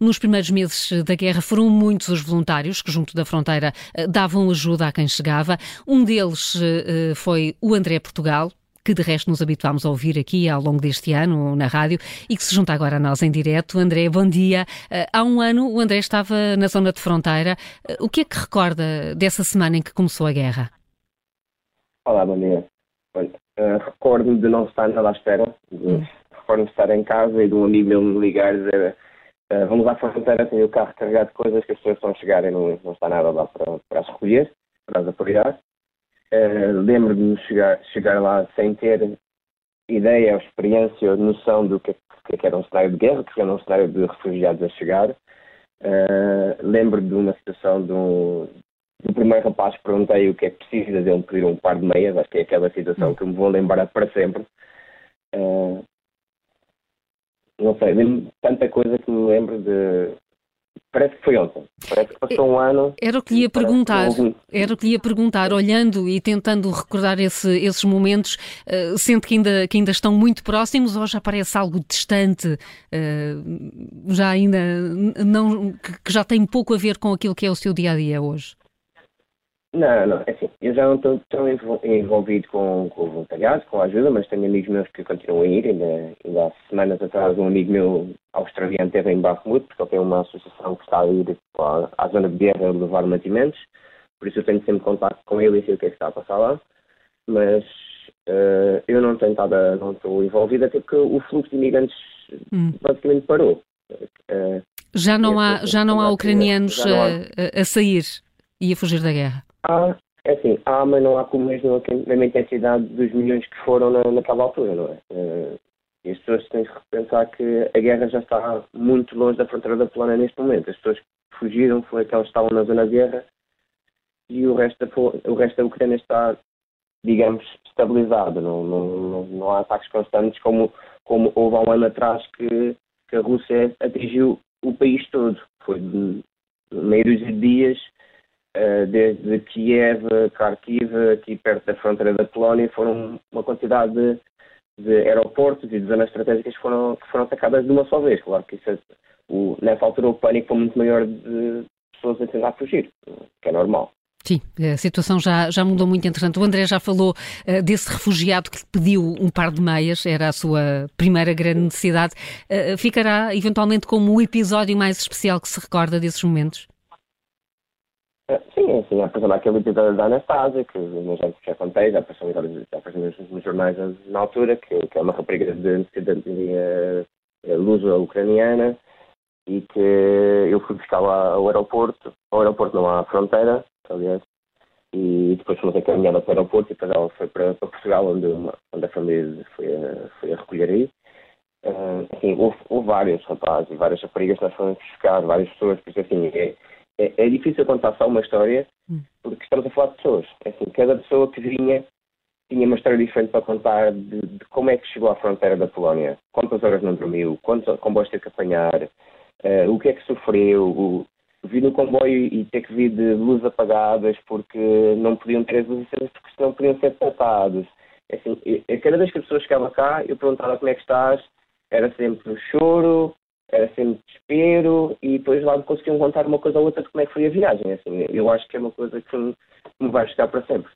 Nos primeiros meses da guerra foram muitos os voluntários que, junto da fronteira, davam ajuda a quem chegava. Um deles foi o André Portugal, que de resto nos habituámos a ouvir aqui ao longo deste ano na rádio e que se junta agora a nós em direto. André, bom dia. Eh, há um ano o André estava na zona de fronteira. Eh, o que é que recorda dessa semana em que começou a guerra? Olá, bom dia. uh, recordo-me de não estar nada à espera. Hum. Recordo-me de estar em casa e de um amigo meu me ligar e dizer uh, vamos à fronteira, tenho o carro carregado de coisas que as pessoas estão a chegar e não, não está nada lá para, para as recolher, para as apoiar. Uh, Lembro-me de chegar, chegar lá sem ter ideia, ou experiência, ou noção do que, que era um cenário de guerra, que era um cenário de refugiados a chegar. Uh, lembro de uma situação do, do primeiro rapaz que perguntei o que é que precisa dele pedir um par de meias, acho que é aquela situação que me vou lembrar para sempre. Uh, não sei, lembro tanta coisa que me lembro de, Parece que foi ontem. Parece que passou um ano. Era o que lhe ia perguntar. Era o que lhe ia perguntar, olhando e tentando recordar esse, esses momentos, uh, sente que ainda, que ainda estão muito próximos ou já parece algo distante, uh, já ainda não, que já tem pouco a ver com aquilo que é o seu dia a dia hoje? Não, não, é assim, eu já não estou tão envolvido com, com o voluntariado, com a ajuda, mas tenho amigos meus que continuam a ir. Ainda, ainda há semanas atrás, um amigo meu australiano esteve em Bakhmut, porque ele tem uma associação que está a ir à, à zona de guerra levar mantimentos, por isso eu tenho sempre contato com ele e sei o que é que está a passar lá. Mas uh, eu não tenho estado, não estou envolvido, até porque o fluxo de imigrantes hum. basicamente parou. Uh, já não há, já não há ucranianos não há... A, a sair e a fugir da guerra? Há, é assim, há, mas não há como mesmo a mesma intensidade dos milhões que foram na, naquela altura, não é? Uh, e as pessoas têm que repensar que a guerra já está muito longe da fronteira da Polónia neste momento. As pessoas que fugiram foi aquelas que estavam na zona de guerra e o resto da, o resto da Ucrânia está, digamos, estabilizado. Não, não, não, há ataques constantes como, como houve há um ano atrás que, que a Rússia atingiu o país todo. Foi de meio de dias desde Kiev, Kharkiv, aqui perto da fronteira da Polónia, foram uma quantidade de, de aeroportos e de zonas estratégicas que foram, que foram atacadas de uma só vez. Claro que isso é, o, nessa altura o pânico foi muito maior de pessoas a tentar fugir, que é normal. Sim, a situação já, já mudou muito, entretanto. O André já falou uh, desse refugiado que pediu um par de meias, era a sua primeira grande necessidade. Uh, ficará eventualmente como o episódio mais especial que se recorda desses momentos? É, sim, sim, por exemplo, aquele episódio da Anastasia, que já, já contei, já apareceu, já apareceu nos, jornais na altura, que, que é uma rapariga de cidadania luso-ucraniana e que eu fui buscar lá ao aeroporto, ao aeroporto não há fronteira, aliás, e depois fomos encaminhados para o aeroporto e depois ela foi para, para Portugal, onde, onde a família foi a, foi a recolher aí. Uh, assim, houve, houve vários rapazes e várias raparigas que nós fomos buscar, várias pessoas, porque assim, é, é, é difícil contar só uma história, hum. porque estamos a falar de pessoas. É assim, cada pessoa que vinha tinha uma história diferente para contar de, de, como é que chegou à fronteira da Polónia, quantas horas não dormiu, quantos comboios teve que apanhar, uh, o que é que sofreu, o, vir no comboio e ter que vir de luzes apagadas porque não podiam ter as luzes acesas porque senão podiam ser assaltados. É assim, cada vez que a pessoa chegava cá, eu perguntava como é que estás, era sempre choro, era sempre desespero e depois lá me conseguiam contar uma coisa ou outra de como é que foi a viagem. Assim, eu acho que é uma coisa que me vai ficar para sempre.